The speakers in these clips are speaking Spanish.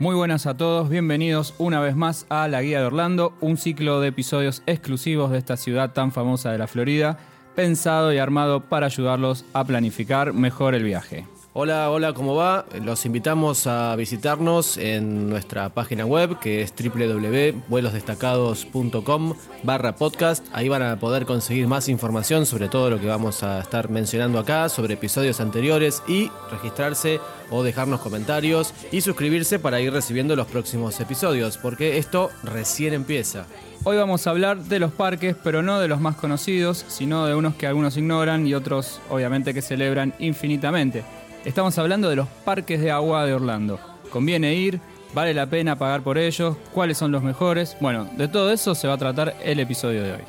Muy buenas a todos, bienvenidos una vez más a La Guía de Orlando, un ciclo de episodios exclusivos de esta ciudad tan famosa de la Florida, pensado y armado para ayudarlos a planificar mejor el viaje. Hola, hola, ¿cómo va? Los invitamos a visitarnos en nuestra página web que es www.vuelosdestacados.com barra podcast. Ahí van a poder conseguir más información sobre todo lo que vamos a estar mencionando acá, sobre episodios anteriores y registrarse o dejarnos comentarios y suscribirse para ir recibiendo los próximos episodios, porque esto recién empieza. Hoy vamos a hablar de los parques, pero no de los más conocidos, sino de unos que algunos ignoran y otros obviamente que celebran infinitamente. Estamos hablando de los parques de agua de Orlando. ¿Conviene ir? ¿Vale la pena pagar por ellos? ¿Cuáles son los mejores? Bueno, de todo eso se va a tratar el episodio de hoy.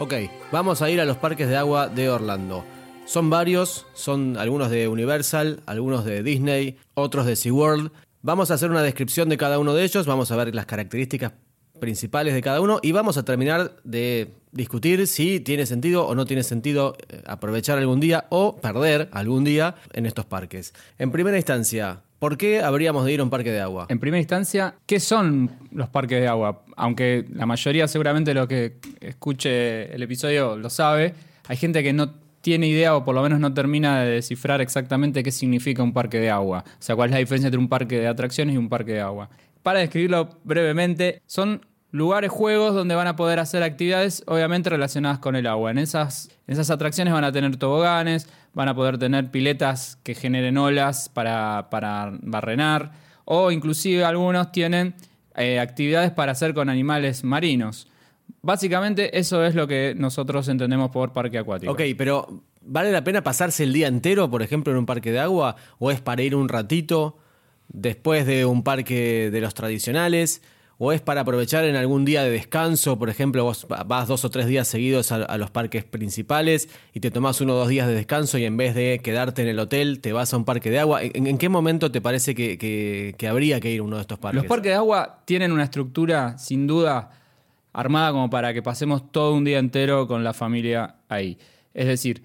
Ok, vamos a ir a los parques de agua de Orlando. Son varios, son algunos de Universal, algunos de Disney, otros de SeaWorld. Vamos a hacer una descripción de cada uno de ellos, vamos a ver las características principales de cada uno y vamos a terminar de discutir si tiene sentido o no tiene sentido eh, aprovechar algún día o perder algún día en estos parques. En primera instancia, ¿por qué habríamos de ir a un parque de agua? En primera instancia, ¿qué son los parques de agua? Aunque la mayoría seguramente lo que escuche el episodio lo sabe, hay gente que no tiene idea o por lo menos no termina de descifrar exactamente qué significa un parque de agua. O sea, cuál es la diferencia entre un parque de atracciones y un parque de agua. Para describirlo brevemente, son lugares, juegos donde van a poder hacer actividades obviamente relacionadas con el agua. En esas, en esas atracciones van a tener toboganes, van a poder tener piletas que generen olas para, para barrenar o inclusive algunos tienen eh, actividades para hacer con animales marinos. Básicamente eso es lo que nosotros entendemos por parque acuático. Ok, pero ¿vale la pena pasarse el día entero, por ejemplo, en un parque de agua? ¿O es para ir un ratito después de un parque de los tradicionales? ¿O es para aprovechar en algún día de descanso? Por ejemplo, vos vas dos o tres días seguidos a, los parques principales y te tomás uno o dos días de descanso y en vez de quedarte en el hotel te vas a un parque de agua. ¿En, qué momento te parece que, que habría que ir a uno de estos parques? Los parques de agua tienen una estructura, sin duda, armada como para que pasemos todo un día entero con la familia ahí. Es decir,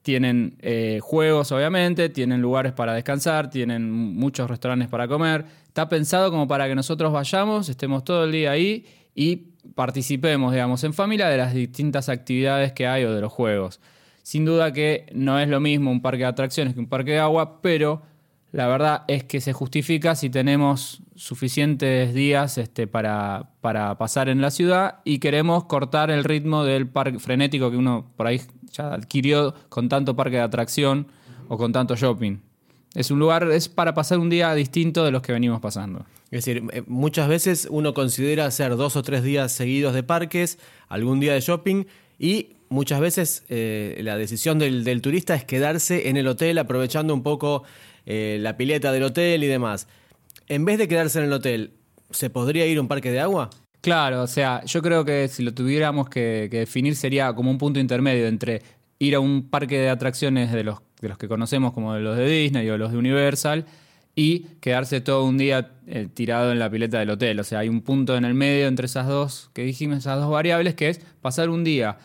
tienen eh, juegos obviamente, tienen lugares para descansar, tienen muchos restaurantes para comer. Está pensado como para que nosotros vayamos, estemos todo el día ahí y participemos, digamos, en familia de las distintas actividades que hay o de los juegos. Sin duda que no es lo mismo un parque de atracciones que un parque de agua, pero la verdad es que se justifica si tenemos suficientes días este, para, para, pasar en la ciudad y queremos cortar el ritmo del parque frenético que uno por ahí ya adquirió con tanto parque de atracción o con tanto shopping. Es un lugar, es para pasar un día distinto de los que venimos pasando. Es decir, eh, muchas veces uno considera hacer dos o tres días seguidos de parques, algún día de shopping y muchas veces eh, la decisión del, del turista es quedarse en el hotel aprovechando un poco eh, la pileta del hotel y demás. En vez de quedarse en el hotel, ¿se podría ir a un parque de agua? Claro, o sea, yo creo que si lo tuviéramos que, definir sería como un punto intermedio entre ir a un parque de atracciones de los, de los que conocemos como los de Disney o los de Universal y quedarse todo un día eh, tirado en la pileta del hotel. O sea, hay un punto en el medio entre esas dos que dijimos, esas dos variables, que es pasar un día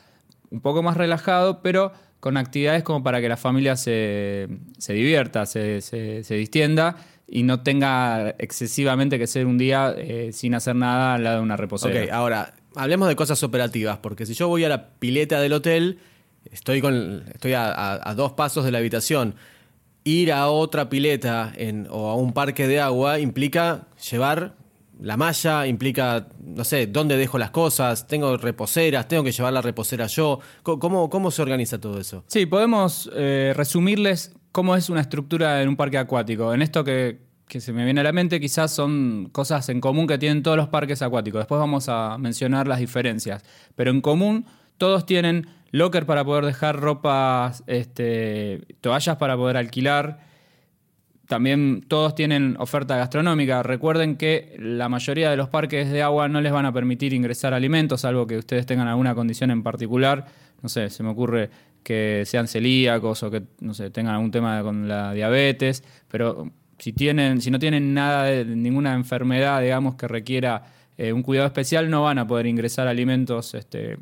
un poco más relajado, pero con actividades como para que la familia se, divierta, se, se, distienda y no tenga excesivamente que ser un día eh, sin hacer nada al lado de una reposera. Ok, ahora, hablemos de cosas operativas, porque si yo voy a la pileta del hotel, estoy, con, estoy a, dos pasos de la habitación. Ir a otra pileta en, o a un parque de agua implica llevar la malla implica, no sé, dónde dejo las cosas, tengo reposeras, tengo que llevar la reposera yo. ¿Cómo, cómo se organiza todo eso? Sí, podemos eh, resumirles cómo es una estructura en un parque acuático. En esto que, que, se me viene a la mente quizás son cosas en común que tienen todos los parques acuáticos. Después vamos a mencionar las diferencias. Pero en común todos tienen locker para poder dejar ropa, este, toallas para poder alquilar también todos tienen oferta gastronómica. Recuerden que la mayoría de los parques de agua no les van a permitir ingresar alimentos, salvo que ustedes tengan alguna condición en particular. No sé, se me ocurre que sean celíacos o que no sé, tengan algún tema con la diabetes, pero si, tienen, si no tienen nada de ninguna enfermedad, digamos, que requiera eh, un cuidado especial, no van a poder ingresar alimentos, este,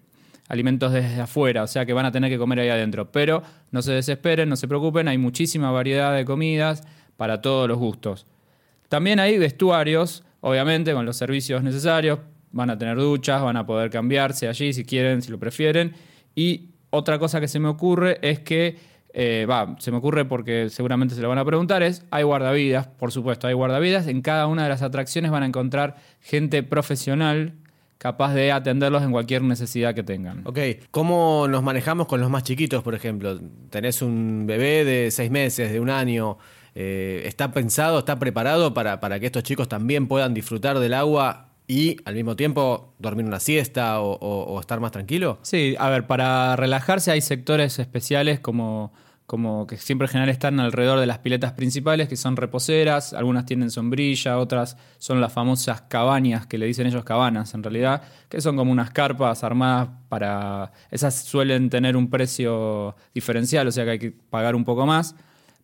alimentos desde afuera, o sea que van a tener que comer ahí adentro. Pero no se desesperen, no se preocupen, hay muchísima variedad de comidas para todos los gustos. También hay vestuarios, obviamente, con los servicios necesarios. Van a tener duchas, van a poder cambiarse allí si quieren, si lo prefieren. Y otra cosa que se me ocurre es que, eh, va, se me ocurre porque seguramente se lo van a preguntar, es, hay guardavidas, por supuesto, hay guardavidas. En cada una de las atracciones van a encontrar gente profesional capaz de atenderlos en cualquier necesidad que tengan. Ok, ¿cómo nos manejamos con los más chiquitos, por ejemplo? Tenés un bebé de seis meses, de un año, eh, ¿está pensado, está preparado para, para, que estos chicos también puedan disfrutar del agua y al mismo tiempo dormir una siesta o, estar más tranquilo? Sí, a ver, para relajarse hay sectores especiales como como que siempre en general están alrededor de las piletas principales, que son reposeras, algunas tienen sombrilla, otras son las famosas cabañas, que le dicen ellos cabanas en realidad, que son como unas carpas armadas para... Esas suelen tener un precio diferencial, o sea que hay que pagar un poco más,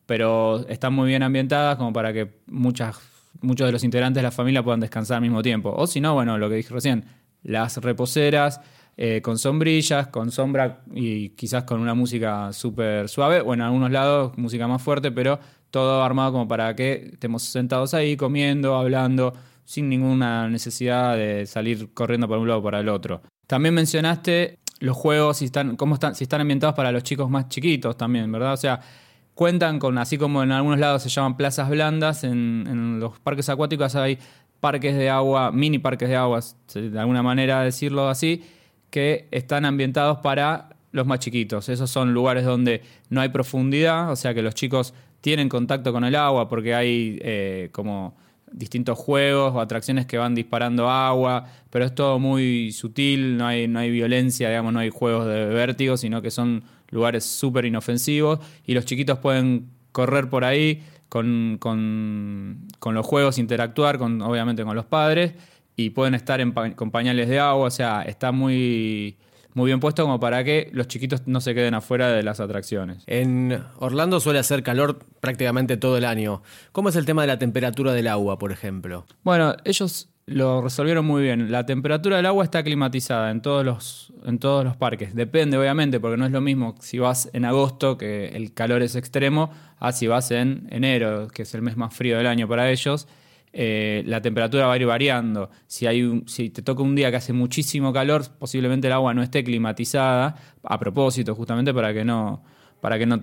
pero están muy bien ambientadas como para que muchas, muchos de los integrantes de la familia puedan descansar al mismo tiempo. O si no, bueno, lo que dije recién, las reposeras eh, con sombrillas, con sombra y quizás con una música súper suave, o en algunos lados música más fuerte, pero todo armado como para que estemos sentados ahí comiendo, hablando, sin ninguna necesidad de salir corriendo por un lado o para el otro. También mencionaste los juegos, si están, cómo están, si están ambientados para los chicos más chiquitos también, ¿verdad? O sea, cuentan con, así como en algunos lados se llaman plazas blandas, en, los parques acuáticos hay parques de agua, mini parques de agua, de alguna manera decirlo así, que están ambientados para los más chiquitos. Esos son lugares donde no hay profundidad, o sea que los chicos tienen contacto con el agua porque hay eh, como distintos juegos o atracciones que van disparando agua, pero es todo muy sutil, no hay, no hay violencia, digamos, no hay juegos de vértigo, sino que son lugares súper inofensivos y los chiquitos pueden correr por ahí con, con, los juegos, interactuar con, obviamente con los padres y pueden estar en con pañales de agua, o sea, está muy, muy bien puesto como para que los chiquitos no se queden afuera de las atracciones. En Orlando suele hacer calor prácticamente todo el año. ¿Cómo es el tema de la temperatura del agua, por ejemplo? Bueno, ellos lo resolvieron muy bien. La temperatura del agua está climatizada en todos los, en todos los parques. Depende, obviamente, porque no es lo mismo si vas en agosto, que el calor es extremo, a si vas en enero, que es el mes más frío del año para ellos. Eh, la temperatura va a ir variando. Si, hay si te toca un día que hace muchísimo calor, posiblemente el agua no esté climatizada, a propósito, justamente para que no, para que no,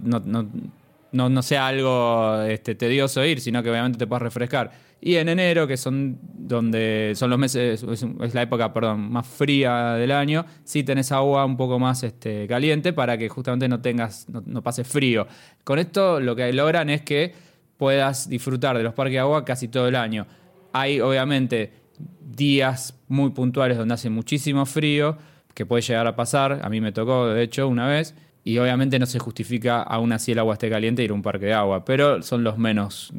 no, sea algo este, tedioso ir, sino que obviamente te puedas refrescar. Y en enero, que son donde son los meses, es, la época, perdón, más fría del año, sí tenés agua un poco más este, caliente para que justamente no tengas, no, no pase frío. Con esto lo que logran es que puedas disfrutar de los parques de agua casi todo el año. Hay obviamente días muy puntuales donde hace muchísimo frío, que puede llegar a pasar, a mí me tocó de hecho una vez, y obviamente no se justifica aún así el agua esté caliente ir a un parque de agua, pero son los menos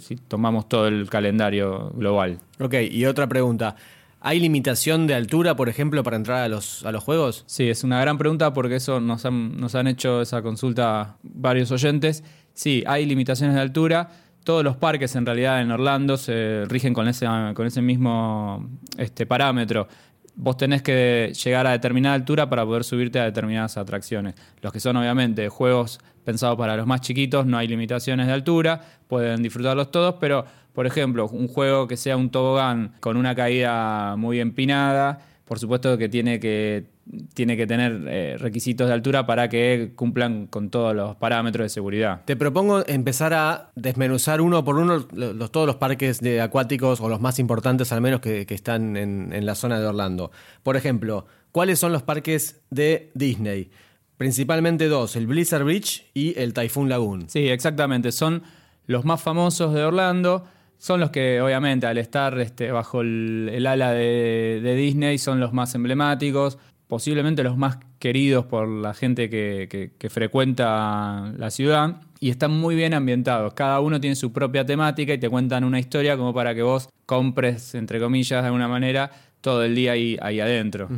si tomamos todo el calendario global. Ok, y otra pregunta. ¿Hay limitación de altura, por ejemplo, para entrar a los, a los juegos? Sí, es una gran pregunta porque eso nos han, nos han hecho esa consulta varios oyentes Sí, hay limitaciones de altura. Todos los parques en realidad en Orlando se rigen con ese, con ese mismo este, parámetro. Vos tenés que llegar a determinada altura para poder subirte a determinadas atracciones. Los que son obviamente juegos pensados para los más chiquitos, no hay limitaciones de altura, pueden disfrutarlos todos, pero por ejemplo, un juego que sea un tobogán con una caída muy empinada, por supuesto que tiene que tiene que tener eh, requisitos de altura para que cumplan con todos los parámetros de seguridad. Te propongo empezar a desmenuzar uno por uno los, todos los parques de acuáticos o los más importantes al menos que, están en, en, la zona de Orlando. Por ejemplo, ¿cuáles son los parques de Disney? Principalmente dos, el Blizzard Beach y el Typhoon Lagoon. Sí, exactamente, son los más famosos de Orlando son los que obviamente al estar este, bajo el, ala de, Disney son los más emblemáticos, posiblemente los más queridos por la gente que, frecuenta la ciudad y están muy bien ambientados. Cada uno tiene su propia temática y te cuentan una historia como para que vos compres, entre comillas, de alguna manera, todo el día ahí, ahí adentro.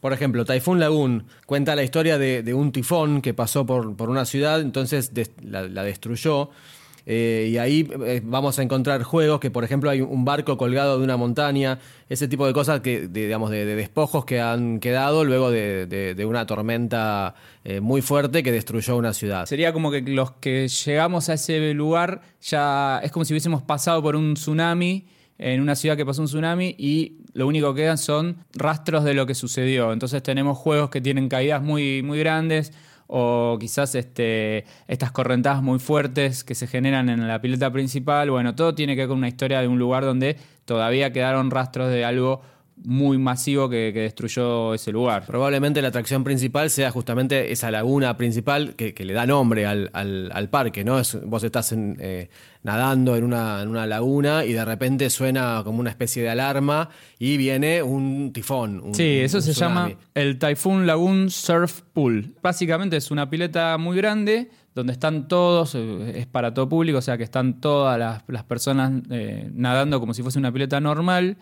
Por ejemplo, Typhoon Lagoon cuenta la historia de, un tifón que pasó por, por una ciudad, entonces la destruyó Eh, y ahí eh, vamos a encontrar juegos que, por ejemplo, hay un barco colgado de una montaña, ese tipo de cosas que, de, digamos, de, despojos que han quedado luego de, una tormenta eh, muy fuerte que destruyó una ciudad. Sería como que los que llegamos a ese lugar ya es como si hubiésemos pasado por un tsunami en una ciudad que pasó un tsunami y lo único que quedan son rastros de lo que sucedió. Entonces tenemos juegos que tienen caídas muy, muy grandes, o quizás este, estas correntadas muy fuertes que se generan en la pileta principal. Bueno, todo tiene que ver con una historia de un lugar donde todavía quedaron rastros de algo muy masivo que, destruyó ese lugar. Probablemente la atracción principal sea justamente esa laguna principal que, le da nombre al, parque, ¿no? Es, vos estás eh, nadando en una, en una, laguna y de repente suena como una especie de alarma y viene un tifón. sí, eso se llama el Typhoon Lagoon Surf Pool. Básicamente es una pileta muy grande donde están todos, eh, es para todo público, o sea que están todas las, personas eh, nadando como si fuese una pileta normal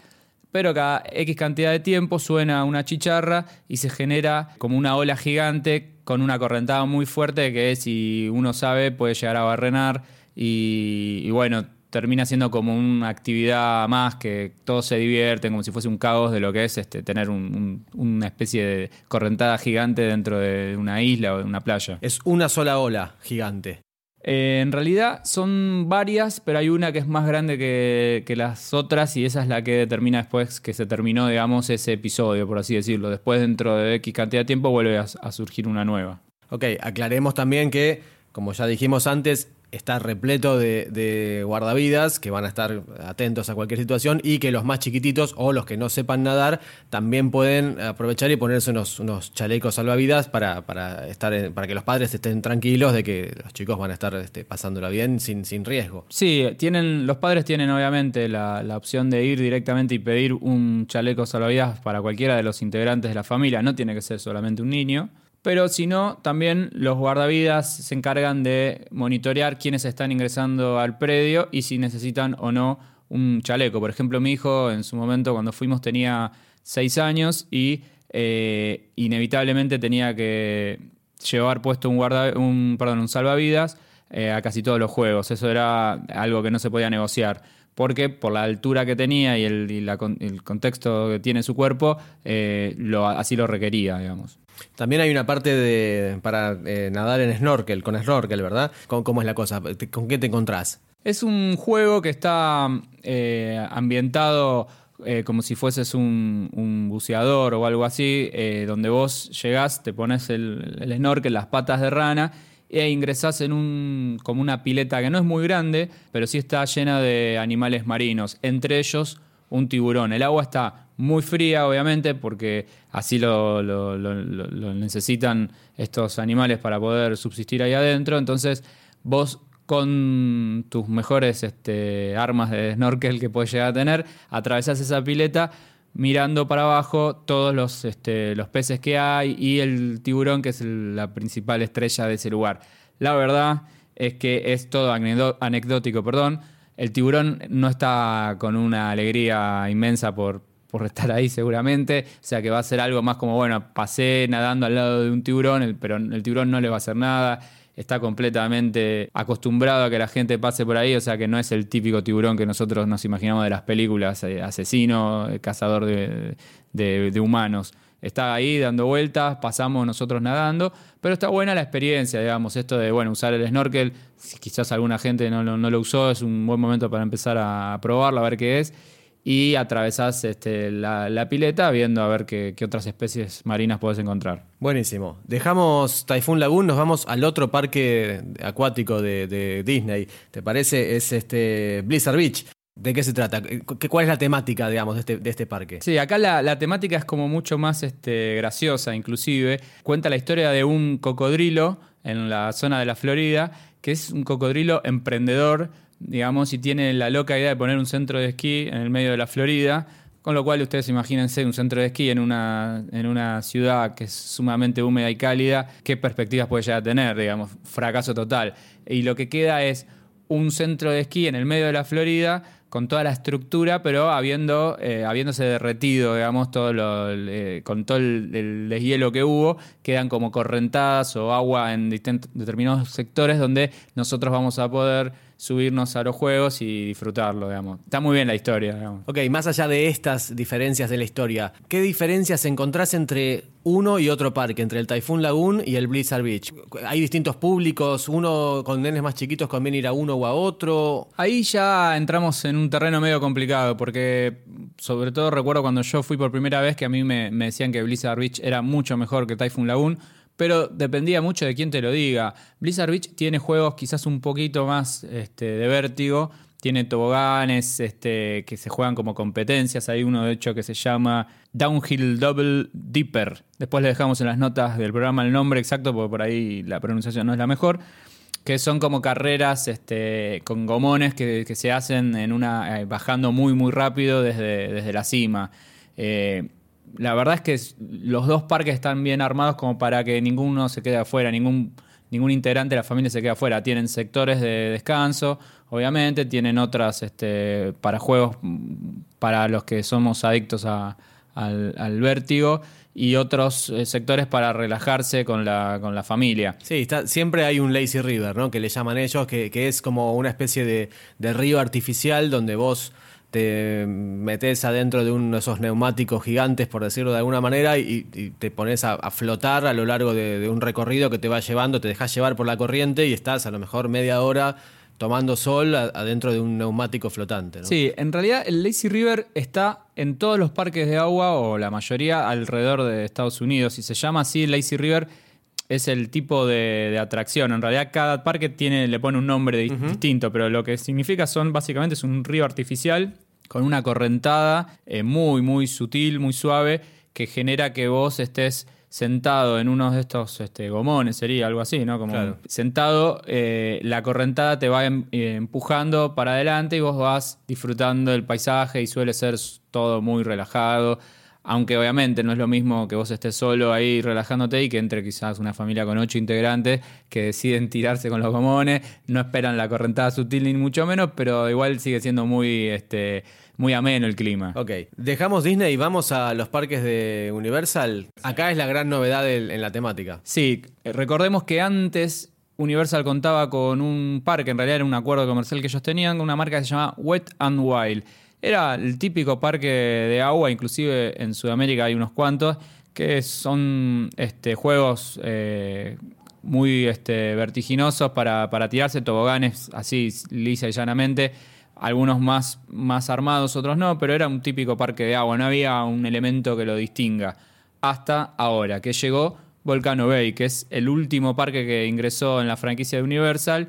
pero cada X cantidad de tiempo suena una chicharra y se genera como una ola gigante con una correntada muy fuerte que si uno sabe puede llegar a barrenar y, bueno, termina siendo como una actividad más que todos se divierten, como si fuese un caos de lo que es este, tener una especie de correntada gigante dentro de una isla o de una playa. Es una sola ola gigante. Eh, en realidad son varias, pero hay una que es más grande que, las otras y esa es la que determina después que se terminó, digamos, ese episodio, por así decirlo. Después, dentro de X cantidad de tiempo, vuelve a surgir una nueva. Ok, aclaremos también que, como ya dijimos antes, está repleto de, guardavidas que van a estar atentos a cualquier situación y que los más chiquititos o los que no sepan nadar también pueden aprovechar y ponerse unos, chalecos salvavidas para, estar para que los padres estén tranquilos de que los chicos van a estar este, pasándola bien sin, sin riesgo. Sí, tienen, los padres tienen obviamente la, la opción de ir directamente y pedir un chaleco salvavidas para cualquiera de los integrantes de la familia, no tiene que ser solamente un niño. Pero si no, también los guardavidas se encargan de monitorear quiénes están ingresando al predio y si necesitan o no un chaleco. Por ejemplo, mi hijo en su momento cuando fuimos tenía seis años y eh, inevitablemente tenía que llevar puesto un, guarda, un, perdón, un salvavidas eh, a casi todos los juegos. Eso era algo que no se podía negociar. Porque por la altura que tenía y el, contexto que tiene su cuerpo, eh, lo, así lo requería, digamos. También hay una parte de para eh, nadar en snorkel, con snorkel, ¿verdad? ¿Cómo, es la cosa? ¿Con qué te encontrás? Es un juego que está eh, ambientado eh, como si fueses un, buceador o algo así, donde vos llegás, te pones el, el, snorkel, las patas de rana e ingresás en un, como una pileta que no es muy grande, pero sí está llena de animales marinos, entre ellos un tiburón. El agua está muy fría, obviamente, porque así lo, necesitan estos animales para poder subsistir ahí adentro. Entonces, vos con tus mejores este, armas de snorkel que puedes llegar a tener, atravesás esa pileta mirando para abajo todos los, este, los peces que hay y el tiburón, que es la principal estrella de ese lugar. La verdad es que es todo anecdótico, perdón el tiburón no está con una alegría inmensa por, por estar ahí seguramente, o sea que va a ser algo más como, bueno, pasé nadando al lado de un tiburón, pero el tiburón no le va a hacer nada, está completamente acostumbrado a que la gente pase por ahí, o sea que no es el típico tiburón que nosotros nos imaginamos de las películas, eh, asesino, eh, cazador de humanos. Está ahí dando vueltas, pasamos nosotros nadando, pero está buena la experiencia, digamos, esto de, bueno, usar el snorkel, si quizás alguna gente no, lo usó, es un buen momento para empezar a probarlo, a ver qué es, y atravesás este, la, pileta viendo a ver qué, otras especies marinas puedes encontrar. Buenísimo. Dejamos Typhoon Lagoon, nos vamos al otro parque acuático de, de Disney. ¿Te parece? Es este Blizzard Beach. ¿De qué se trata? ¿Cuál es la temática, digamos, de este, de este parque? Sí, acá la, temática es como mucho más este, graciosa, inclusive. Cuenta la historia de un cocodrilo en la zona de la Florida, que es un cocodrilo emprendedor, digamos, y tiene la loca idea de poner un centro de esquí en el medio de la Florida. Con lo cual, ustedes imagínense un centro de esquí en una, en una ciudad que es sumamente húmeda y cálida, ¿qué perspectivas puede llegar a tener? Digamos, fracaso total. Y lo que queda es un centro de esquí en el medio de la Florida con toda la estructura, pero habiendo, eh, habiéndose derretido, digamos, todo eh, con todo el, deshielo que hubo, quedan como correntadas o agua en determinados sectores donde nosotros vamos a poder subirnos a los juegos y disfrutarlo, digamos. Está muy bien la historia, digamos. Ok, más allá de estas diferencias de la historia, ¿qué diferencias encontrás entre uno y otro parque, entre el Typhoon Lagoon y el Blizzard Beach? ¿Hay distintos públicos? ¿Uno con nenes más chiquitos conviene ir a uno o a otro? Ahí ya entramos en un terreno medio complicado, porque sobre todo recuerdo cuando yo fui por primera vez que a mí me, me decían que Blizzard Beach era mucho mejor que Typhoon Lagoon pero dependía mucho de quién te lo diga. Blizzard Beach tiene juegos quizás un poquito más este, de vértigo, tiene toboganes este, que se juegan como competencias. Hay uno, de hecho, que se llama Downhill Double Dipper. Después le dejamos en las notas del programa el nombre exacto, porque por ahí la pronunciación no es la mejor. Que son como carreras este, con gomones que, se hacen en una, eh, bajando muy, muy rápido desde, desde la cima. Eh, la verdad es que los dos parques están bien armados como para que ninguno se quede afuera, ningún, ningún integrante de la familia se quede afuera. Tienen sectores de descanso, obviamente, tienen otras este, para juegos para los que somos adictos al, vértigo y otros eh, sectores para relajarse con la, con la familia. Sí, está, siempre hay un lazy river, ¿no? Que le llaman ellos, que, es como una especie de, de río artificial donde vos te metes adentro de uno de esos neumáticos gigantes, por decirlo de alguna manera, y, te pones a, flotar a lo largo de, un recorrido que te va llevando, te dejas llevar por la corriente y estás a lo mejor media hora tomando sol adentro de un neumático flotante. Sí, en realidad el Lazy River está en todos los parques de agua, o la mayoría, alrededor de Estados Unidos, y se llama así Lazy River es el tipo de, atracción. En realidad cada parque tiene, le pone un nombre distinto, pero lo que significa son básicamente es un río artificial con una correntada eh, muy, muy sutil, muy suave, que genera que vos estés sentado en uno de estos este, gomones, sería algo así, ¿no? Como sentado, eh, la correntada te va em, eh, empujando para adelante y vos vas disfrutando del paisaje y suele ser todo muy relajado. Aunque obviamente no es lo mismo que vos estés solo ahí relajándote y que entre quizás una familia con ocho integrantes que deciden tirarse con los gomones, no esperan la correntada sutil ni mucho menos, pero igual sigue siendo muy, este, muy ameno el clima. Ok, dejamos Disney y vamos a los parques de Universal. Acá es la gran novedad en la temática. Sí, recordemos que antes Universal contaba con un parque, en realidad era un acuerdo comercial que ellos tenían, con una marca que se llama Wet and Wild era el típico parque de agua, inclusive en Sudamérica hay unos cuantos, que son este, juegos eh, muy este, vertiginosos para, tirarse toboganes así lisa y llanamente. Algunos más, más armados, otros no, pero era un típico parque de agua, no había un elemento que lo distinga. Hasta ahora, que llegó Volcano Bay, que es el último parque que ingresó en la franquicia de Universal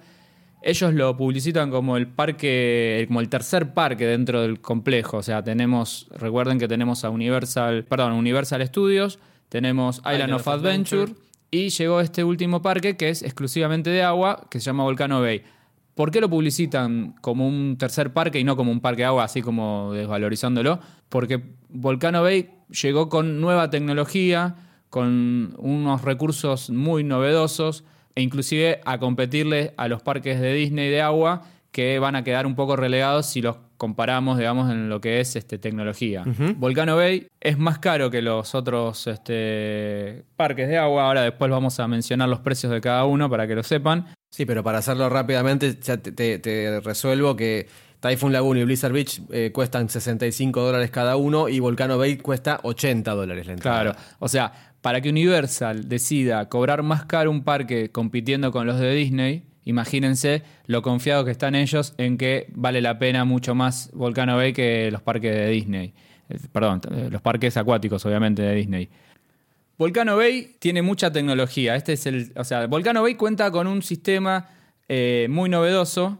ellos lo publicitan como el parque, como el tercer parque dentro del complejo. O sea, tenemos, recuerden que tenemos a Universal, perdón, Universal Studios, tenemos Island, of, Adventure, y llegó este último parque que es exclusivamente de agua, que se llama Volcano Bay. ¿Por qué lo publicitan como un tercer parque y no como un parque de agua, así como desvalorizándolo? Porque Volcano Bay llegó con nueva tecnología, con unos recursos muy novedosos e inclusive a competirle a los parques de Disney de agua que van a quedar un poco relegados si los comparamos, digamos, en lo que es este, tecnología. Volcano Bay es más caro que los otros este, parques de agua. Ahora después vamos a mencionar los precios de cada uno para que lo sepan. Sí, pero para hacerlo rápidamente, ya te, resuelvo que Typhoon Lagoon y Blizzard Beach eh, cuestan 65 dólares cada uno y Volcano Bay cuesta 80 dólares la entrada. Claro, o sea, para que Universal decida cobrar más caro un parque compitiendo con los de Disney, imagínense lo confiados que están ellos en que vale la pena mucho más Volcano Bay que los parques de Disney. Eh, perdón, eh, los parques acuáticos, obviamente, de Disney. Volcano Bay tiene mucha tecnología. Este es el, o sea, Volcano Bay cuenta con un sistema eh, muy novedoso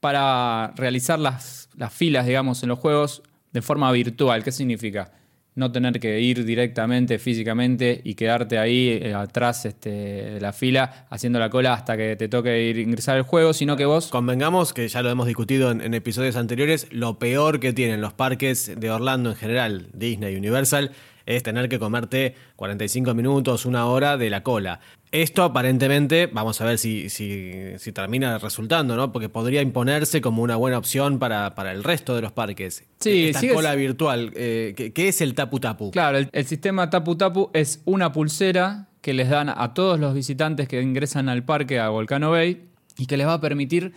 para realizar las, las filas, digamos, en los juegos de forma virtual. ¿Qué significa? no tener que ir directamente físicamente y quedarte ahí eh, atrás este, de la fila haciendo la cola hasta que te toque ir ingresar al juego, sino que vos... Convengamos, que ya lo hemos discutido en, episodios anteriores, lo peor que tienen los parques de Orlando en general, Disney, Universal, es tener que comerte 45 minutos, una hora de la cola. Esto aparentemente, vamos a ver si, si, termina resultando, ¿no? Porque podría imponerse como una buena opción para, el resto de los parques. Sí, Esta cola virtual. Eh, ¿qué, es el Tapu Tapu? Claro, el, sistema Tapu Tapu es una pulsera que les dan a todos los visitantes que ingresan al parque a Volcano Bay y que les va a permitir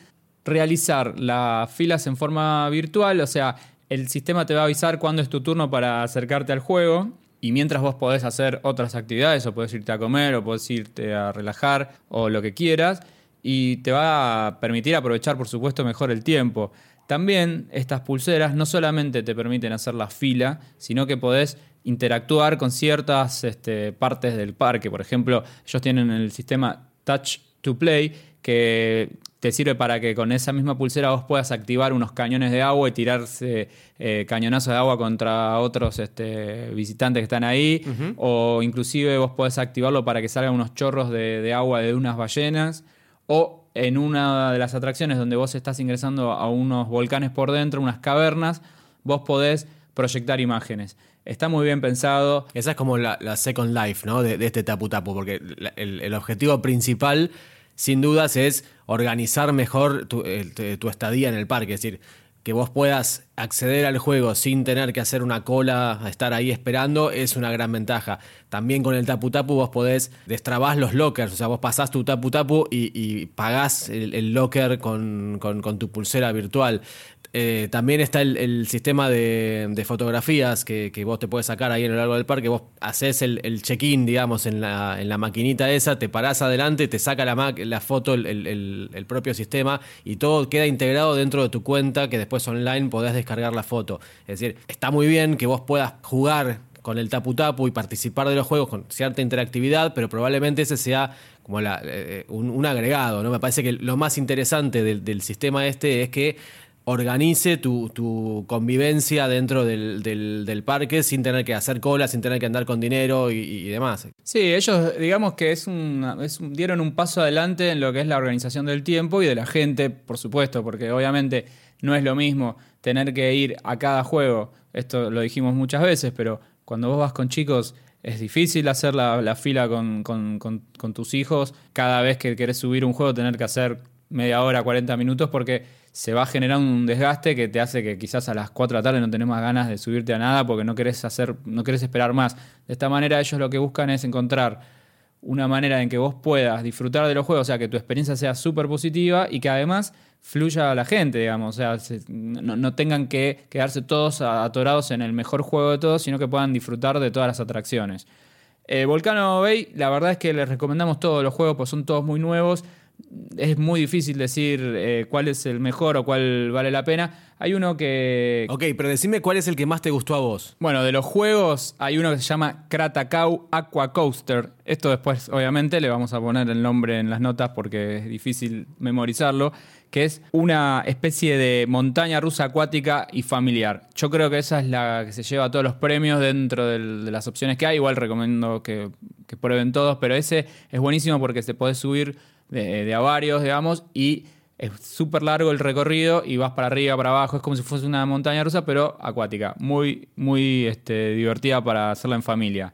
realizar las filas en forma virtual, o sea, el sistema te va a avisar cuándo es tu turno para acercarte al juego y mientras vos podés hacer otras actividades, o podés irte a comer, o podés irte a relajar, o lo que quieras, y te va a permitir aprovechar, por supuesto, mejor el tiempo. También estas pulseras no solamente te permiten hacer la fila, sino que podés interactuar con ciertas este, partes del parque. Por ejemplo, ellos tienen el sistema Touch to Play, que te sirve para que con esa misma pulsera vos puedas activar unos cañones de agua y tirarse eh, cañonazos de agua contra otros este, visitantes que están ahí. O inclusive vos podés activarlo para que salgan unos chorros de, agua de unas ballenas. O en una de las atracciones donde vos estás ingresando a unos volcanes por dentro, unas cavernas, vos podés proyectar imágenes. Está muy bien pensado. Esa es como la, Second Life, ¿no? De, este tapu tapu, porque el objetivo principal sin dudas es organizar mejor tu, estadía en el parque. Es decir, que vos puedas acceder al juego sin tener que hacer una cola, estar ahí esperando, es una gran ventaja. También con el Tapu Tapu vos podés destrabar los lockers, o sea, vos pasás tu Tapu Tapu y, pagás el, locker con, tu pulsera virtual. Eh, también está el, sistema de, fotografías que, vos te puedes sacar ahí en el largo del parque. Vos haces el, check-in, digamos, en la, en la, maquinita esa, te parás adelante, te saca la, foto el, propio sistema y todo queda integrado dentro de tu cuenta que después online podés descargar la foto. Es decir, está muy bien que vos puedas jugar con el tapu tapu y participar de los juegos con cierta interactividad, pero probablemente ese sea como la, eh, un, agregado. ¿no? Me parece que lo más interesante del sistema este es que organice tu, convivencia dentro del, parque sin tener que hacer cola, sin tener que andar con dinero y, demás. Sí, ellos digamos que es, dieron un paso adelante en lo que es la organización del tiempo y de la gente, por supuesto, porque obviamente no es lo mismo tener que ir a cada juego, esto lo dijimos muchas veces, pero cuando vos vas con chicos es difícil hacer la, fila con, con tus hijos, cada vez que querés subir un juego tener que hacer media hora, 40 minutos, porque se va a generar un desgaste que te hace que quizás a las 4 de la tarde no tenés ganas de subirte a nada porque no querés hacer, no querés esperar más. De esta manera ellos lo que buscan es encontrar una manera en que vos puedas disfrutar de los juegos, o sea, que tu experiencia sea súper positiva y que además fluya a la gente, digamos, o sea, no, tengan que quedarse todos atorados en el mejor juego de todos, sino que puedan disfrutar de todas las atracciones. Eh, Volcano Bay, la verdad es que les recomendamos todos los juegos, pues son todos muy nuevos es muy difícil decir eh, cuál es el mejor o cuál vale la pena. Hay uno que. Ok, pero decime cuál es el que más te gustó a vos. Bueno, de los juegos hay uno que se llama Kratacau Aqua Coaster. Esto después, obviamente, le vamos a poner el nombre en las notas porque es difícil memorizarlo. Que es una especie de montaña rusa acuática y familiar. Yo creo que esa es la que se lleva todos los premios dentro de las opciones que hay. Igual recomiendo que, que prueben todos, pero ese es buenísimo porque se puede subir de, a varios, digamos, y es súper largo el recorrido y vas para arriba, para abajo, es como si fuese una montaña rusa, pero acuática, muy, muy este, divertida para hacerla en familia.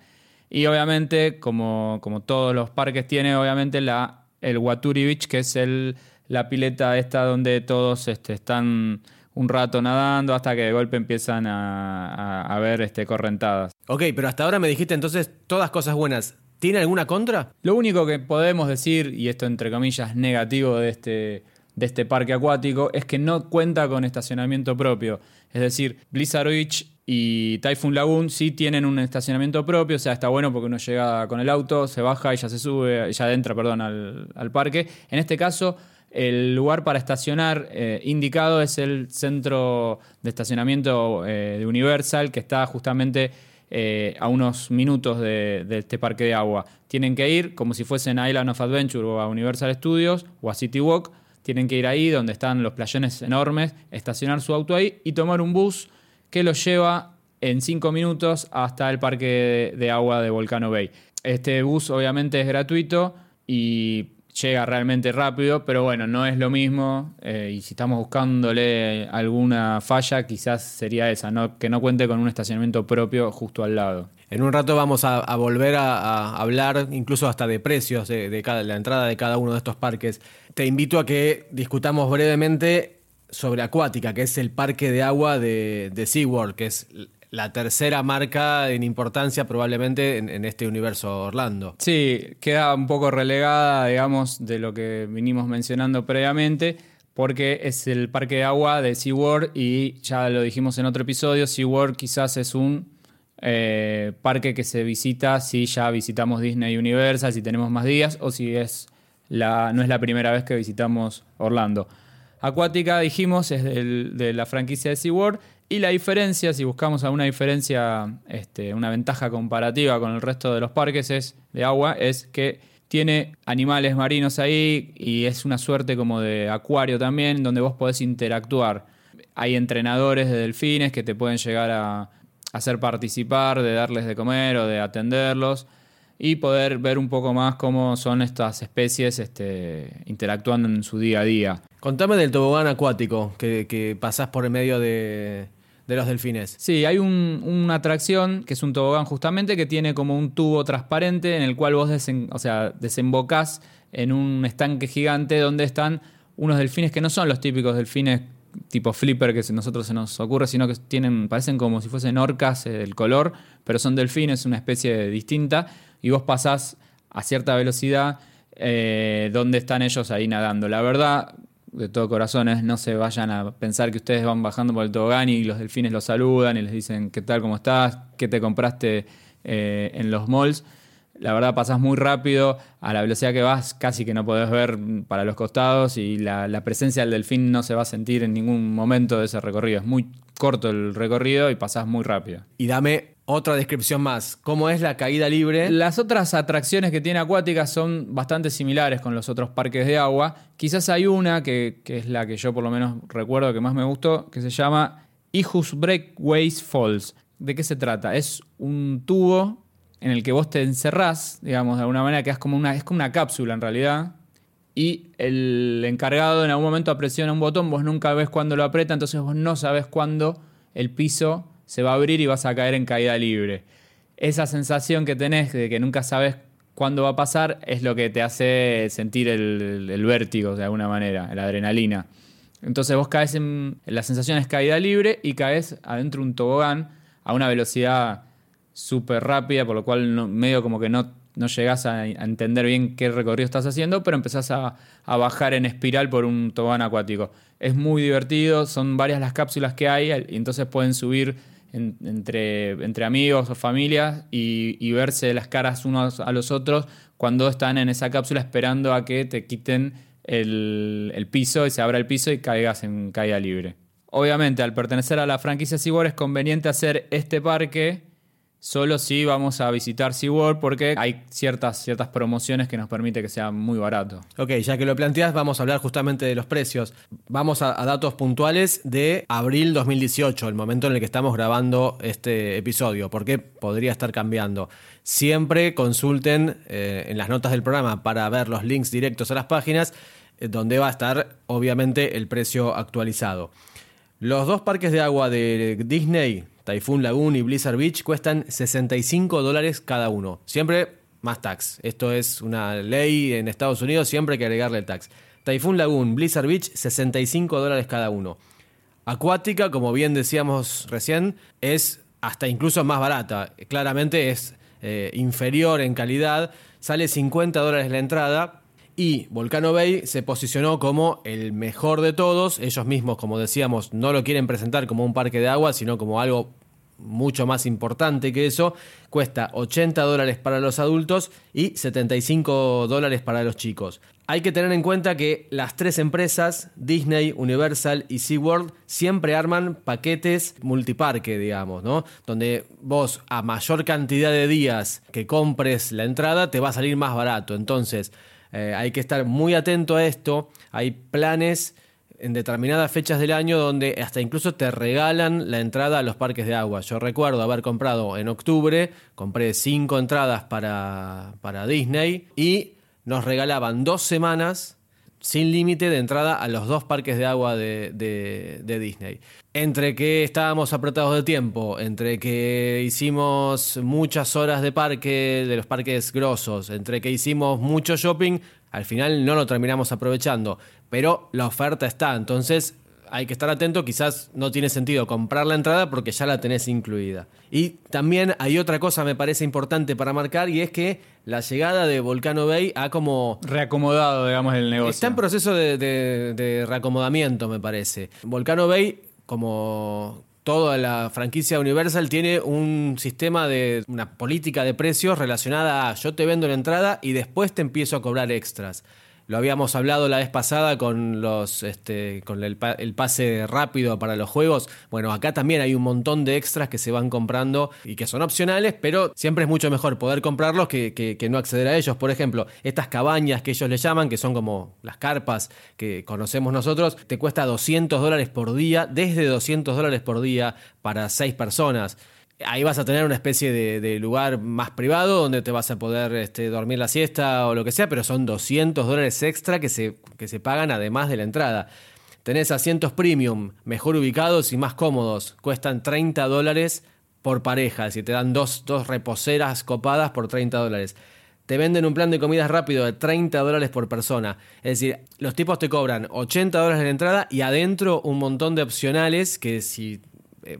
Y obviamente, como, como todos los parques, tiene obviamente la, el Waturi Beach, que es el, la pileta esta donde todos este, están un rato nadando hasta que de golpe empiezan a, a, ver este, correntadas. Ok, pero hasta ahora me dijiste entonces todas cosas buenas. ¿Tiene alguna contra? Lo único que podemos decir, y esto entre comillas negativo de este, de este parque acuático, es que no cuenta con estacionamiento propio. Es decir, Blizzard Beach y Typhoon Lagoon sí tienen un estacionamiento propio, o sea, está bueno porque uno llega con el auto, se baja y ya se sube, ya entra, perdón, al, parque. En este caso, el lugar para estacionar eh, indicado es el centro de estacionamiento eh, de Universal, que está justamente eh, a unos minutos de, este parque de agua. Tienen que ir como si fuesen a Island of Adventure o a Universal Studios o a City Walk. Tienen que ir ahí donde están los playones enormes, estacionar su auto ahí y tomar un bus que los lleva en cinco minutos hasta el parque de, de agua de Volcano Bay. Este bus obviamente es gratuito y llega realmente rápido, pero bueno, no es lo mismo. Eh, y si estamos buscándole alguna falla, quizás sería esa, que no cuente con un estacionamiento propio justo al lado. En un rato vamos a, volver a, hablar incluso hasta de precios de, cada, la entrada de cada uno de estos parques. Te invito a que discutamos brevemente sobre Acuática, que es el parque de agua de, de SeaWorld, que es la tercera marca en importancia probablemente en, este universo Orlando. Sí, queda un poco relegada, digamos, de lo que vinimos mencionando previamente, porque es el parque de agua de SeaWorld y ya lo dijimos en otro episodio, SeaWorld quizás es un eh, parque que se visita si ya visitamos Disney Universal, si tenemos más días o si es la, no es la primera vez que visitamos Orlando. Acuática, dijimos, es de la franquicia de SeaWorld y la diferencia, si buscamos alguna diferencia, este, una ventaja comparativa con el resto de los parques es, de agua, es que tiene animales marinos ahí y es una suerte como de acuario también, donde vos podés interactuar. Hay entrenadores de delfines que te pueden llegar a hacer participar, de darles de comer o de atenderlos y poder ver un poco más cómo son estas especies este, interactuando en su día a día. Contame del tobogán acuático que, que pasás por el medio de, de los delfines. Sí, hay una atracción que es un tobogán justamente que tiene como un tubo transparente en el cual vos o sea, desembocás en un estanque gigante donde están unos delfines que no son los típicos delfines tipo flipper que a nosotros se nos ocurre, sino que tienen, parecen como si fuesen orcas eh, el color, pero son delfines, una especie distinta, y vos pasás a cierta velocidad eh, donde están ellos ahí nadando. La verdad, de todo corazón es no se vayan a pensar que ustedes van bajando por el tobogán y los delfines los saludan y les dicen qué tal, cómo estás, qué te compraste eh, en los malls. La verdad pasas muy rápido, a la velocidad que vas casi que no podés ver para los costados y la, la presencia del delfín no se va a sentir en ningún momento de ese recorrido. Es muy corto el recorrido y pasás muy rápido. Y dame otra descripción más. ¿Cómo es la caída libre? Las otras atracciones que tiene Acuática son bastante similares con los otros parques de agua. Quizás hay una que, es la que yo por lo menos recuerdo que más me gustó, que se llama Ijus Breakways Falls. ¿De qué se trata? Es un tubo en el que vos te encerrás, digamos, de alguna manera, que es como una, es como una cápsula en realidad. Y el encargado en algún momento presiona un botón, vos nunca ves cuándo lo aprieta, entonces vos no sabes cuándo el piso se va a abrir y vas a caer en caída libre. Esa sensación que tenés de que nunca sabes cuándo va a pasar es lo que te hace sentir el, vértigo de alguna manera, la adrenalina. Entonces vos caes en. La sensación es caída libre y caes adentro de un tobogán a una velocidad súper rápida, por lo cual medio como que no, no llegás a, entender bien qué recorrido estás haciendo, pero empezás a, a bajar en espiral por un tobogán acuático. Es muy divertido, son varias las cápsulas que hay, y entonces pueden subir entre, entre amigos o familias y, verse las caras unos a los otros cuando están en esa cápsula esperando a que te quiten el, el piso y se abra el piso y caigas en caída libre. Obviamente, al pertenecer a la franquicia SeaWorld es conveniente hacer este parque Solo si vamos a visitar SeaWorld porque hay ciertas, ciertas promociones que nos permite que sea muy barato. Ok, ya que lo planteas, vamos a hablar justamente de los precios. Vamos a, datos puntuales de abril 2018, el momento en el que estamos grabando este episodio, porque podría estar cambiando. Siempre consulten eh, en las notas del programa para ver los links directos a las páginas, eh, donde va a estar obviamente el precio actualizado. Los dos parques de agua de Disney Typhoon Lagoon y Blizzard Beach cuestan 65 dólares cada uno. Siempre más tax. Esto es una ley en Estados Unidos, siempre hay que agregarle el tax. Typhoon Lagoon, Blizzard Beach, 65 dólares cada uno. Acuática, como bien decíamos recién, es hasta incluso más barata. Claramente es eh, inferior en calidad. Sale 50 dólares la entrada. Y Volcano Bay se posicionó como el mejor de todos. Ellos mismos, como decíamos, no lo quieren presentar como un parque de agua, sino como algo mucho más importante que eso. Cuesta 80 dólares para los adultos y 75 dólares para los chicos. Hay que tener en cuenta que las tres empresas, Disney, Universal y SeaWorld, siempre arman paquetes multiparque, digamos, ¿no? Donde vos a mayor cantidad de días que compres la entrada te va a salir más barato. Entonces, eh, hay que estar muy atento a esto. Hay planes en determinadas fechas del año donde hasta incluso te regalan la entrada a los parques de agua. Yo recuerdo haber comprado en octubre, compré cinco entradas para, para Disney y nos regalaban dos semanas sin límite de entrada a los dos parques de agua de, de, Disney. Entre que estábamos apretados de tiempo, entre que hicimos muchas horas de parque, de los parques grosos, entre que hicimos mucho shopping, al final no lo terminamos aprovechando. Pero la oferta está, entonces hay que estar atento, quizás no tiene sentido comprar la entrada porque ya la tenés incluida. Y también hay otra cosa me parece importante para marcar y es que la llegada de Volcano Bay ha como... Reacomodado, digamos, el negocio. Está en proceso de, de- de reacomodamiento, me parece. Volcano Bay, como toda la franquicia Universal, tiene un sistema de una política de precios relacionada a yo te vendo la entrada y después te empiezo a cobrar extras. Lo habíamos hablado la vez pasada con los este, con el, pa- el pase rápido para los juegos. Bueno, acá también hay un montón de extras que se van comprando y que son opcionales, pero siempre es mucho mejor poder comprarlos que, que- que no acceder a ellos. Por ejemplo, estas cabañas que ellos le llaman, que son como las carpas que conocemos nosotros, te cuesta 200 dólares por día, desde 200 dólares por día para seis personas. Ahí vas a tener una especie de, de lugar más privado donde te vas a poder este, dormir la siesta o lo que sea, pero son 200 dólares extra que se, que se pagan además de la entrada. Tenés asientos premium, mejor ubicados y más cómodos. Cuestan 30 dólares por pareja, si te dan dos, dos reposeras copadas por 30 dólares. Te venden un plan de comidas rápido de 30 dólares por persona. Es decir, los tipos te cobran 80 dólares la entrada y adentro un montón de opcionales que si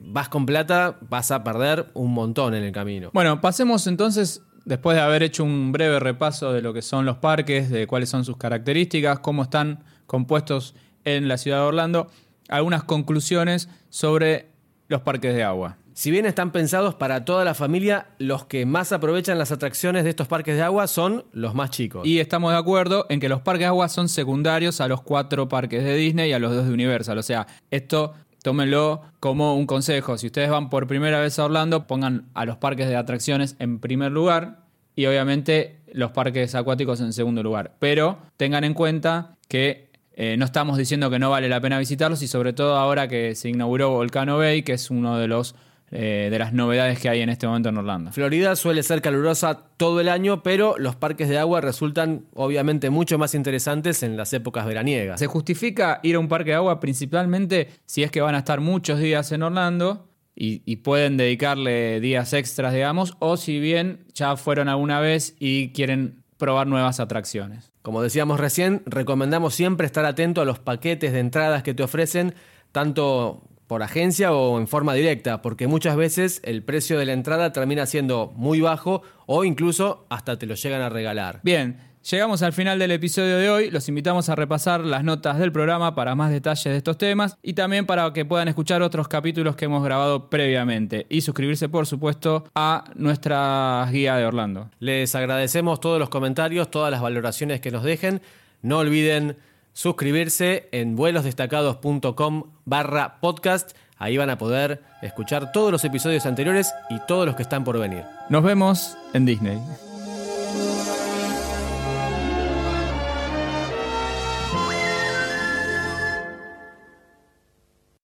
vas con plata vas a perder un montón en el camino. Bueno, pasemos entonces, después de haber hecho un breve repaso de lo que son los parques, de cuáles son sus características, cómo están compuestos en la ciudad de Orlando, algunas conclusiones sobre los parques de agua. Si bien están pensados para toda la familia, los que más aprovechan las atracciones de estos parques de agua son los más chicos. Y estamos de acuerdo en que los parques de agua son secundarios a los cuatro parques de Disney y a los dos de Universal. O sea, esto tómenlo como un consejo. Si ustedes van por primera vez a Orlando, pongan a los parques de atracciones en primer lugar y obviamente los parques acuáticos en segundo lugar. Pero tengan en cuenta que eh, no estamos diciendo que no vale la pena visitarlos y sobre todo ahora que se inauguró Volcano Bay, que es uno de los eh, de las novedades que hay en este momento en Orlando. Florida suele ser calurosa todo el año, pero los parques de agua resultan obviamente mucho más interesantes en las épocas veraniegas. Se justifica ir a un parque de agua principalmente si es que van a estar muchos días en Orlando y, y pueden dedicarle días extras, digamos, o si bien ya fueron alguna vez y quieren probar nuevas atracciones. Como decíamos recién, recomendamos siempre estar atento a los paquetes de entradas que te ofrecen, tanto por agencia o en forma directa, porque muchas veces el precio de la entrada termina siendo muy bajo o incluso hasta te lo llegan a regalar. Bien, llegamos al final del episodio de hoy. Los invitamos a repasar las notas del programa para más detalles de estos temas y también para que puedan escuchar otros capítulos que hemos grabado previamente y suscribirse, por supuesto, a nuestra guía de Orlando. Les agradecemos todos los comentarios, todas las valoraciones que nos dejen. No olviden suscribirse en vuelosdestacados.com barra podcast. Ahí van a poder escuchar todos los episodios anteriores y todos los que están por venir. Nos vemos en Disney.